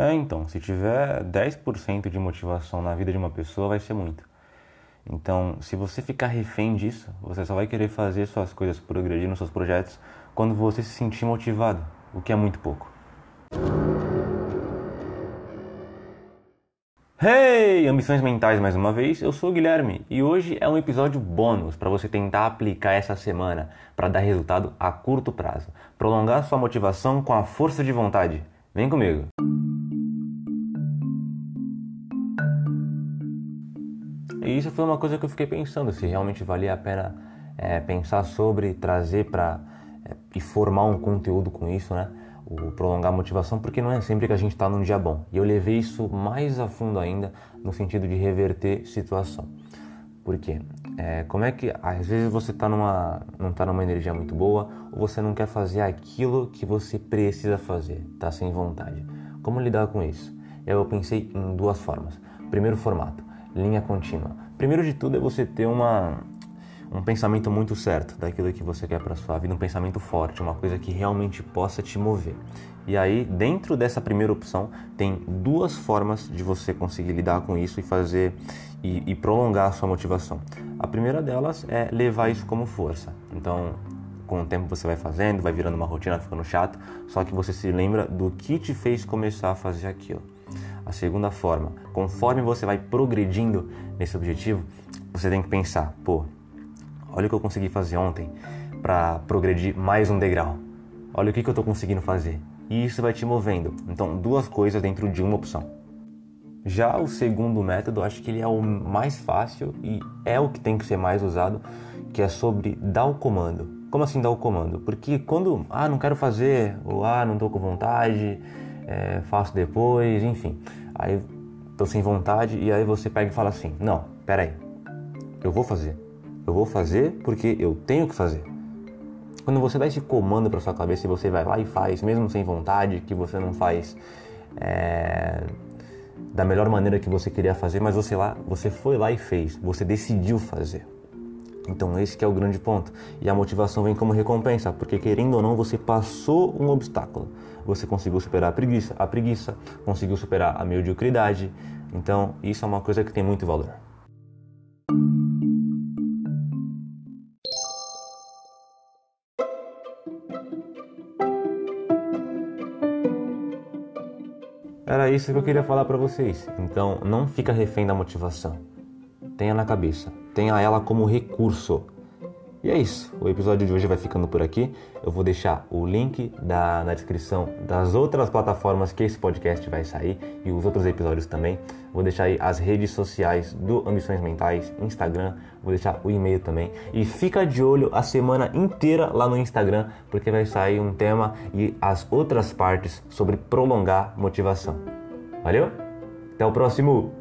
É, então, se tiver 10% de motivação na vida de uma pessoa, vai ser muito. Então, se você ficar refém disso, você só vai querer fazer suas coisas progredir nos seus projetos quando você se sentir motivado, o que é muito pouco. Hey, ambições mentais mais uma vez. Eu sou o Guilherme e hoje é um episódio bônus para você tentar aplicar essa semana para dar resultado a curto prazo, prolongar sua motivação com a força de vontade. Vem comigo. E isso foi uma coisa que eu fiquei pensando se realmente valia a pena é, pensar sobre, trazer para é, e formar um conteúdo com isso, né? o prolongar a motivação, porque não é sempre que a gente está num dia bom. E eu levei isso mais a fundo ainda no sentido de reverter situação. Por quê? É, como é que às vezes você tá numa, não está numa energia muito boa ou você não quer fazer aquilo que você precisa fazer, está sem vontade. Como lidar com isso? Eu pensei em duas formas. Primeiro formato, linha contínua. Primeiro de tudo é você ter uma, um pensamento muito certo daquilo que você quer para sua vida, um pensamento forte, uma coisa que realmente possa te mover. E aí, dentro dessa primeira opção, tem duas formas de você conseguir lidar com isso e fazer e, e prolongar a sua motivação. A primeira delas é levar isso como força. Então, com o tempo você vai fazendo, vai virando uma rotina, ficando chato, só que você se lembra do que te fez começar a fazer aquilo. A segunda forma, conforme você vai progredindo nesse objetivo, você tem que pensar, pô, Olha o que eu consegui fazer ontem para progredir mais um degrau. Olha o que, que eu estou conseguindo fazer. E isso vai te movendo. Então, duas coisas dentro de uma opção. Já o segundo método, acho que ele é o mais fácil e é o que tem que ser mais usado, que é sobre dar o comando. Como assim dar o comando? Porque quando, ah, não quero fazer, ou ah, não estou com vontade, é, faço depois, enfim. Aí estou sem vontade e aí você pega e fala assim, não, peraí, eu vou fazer eu vou fazer porque eu tenho que fazer. Quando você dá esse comando para sua cabeça e você vai lá e faz, mesmo sem vontade, que você não faz é, da melhor maneira que você queria fazer, mas você lá, você foi lá e fez, você decidiu fazer. Então esse é o grande ponto. E a motivação vem como recompensa, porque querendo ou não, você passou um obstáculo. Você conseguiu superar a preguiça, a preguiça, conseguiu superar a mediocridade. Então isso é uma coisa que tem muito valor. Era isso que eu queria falar para vocês. Então, não fica refém da motivação. Tenha na cabeça, tenha ela como recurso. E é isso. O episódio de hoje vai ficando por aqui. Eu vou deixar o link da, na descrição das outras plataformas que esse podcast vai sair e os outros episódios também. Vou deixar aí as redes sociais do Ambições Mentais, Instagram, vou deixar o e-mail também. E fica de olho a semana inteira lá no Instagram, porque vai sair um tema e as outras partes sobre prolongar motivação. Valeu? Até o próximo!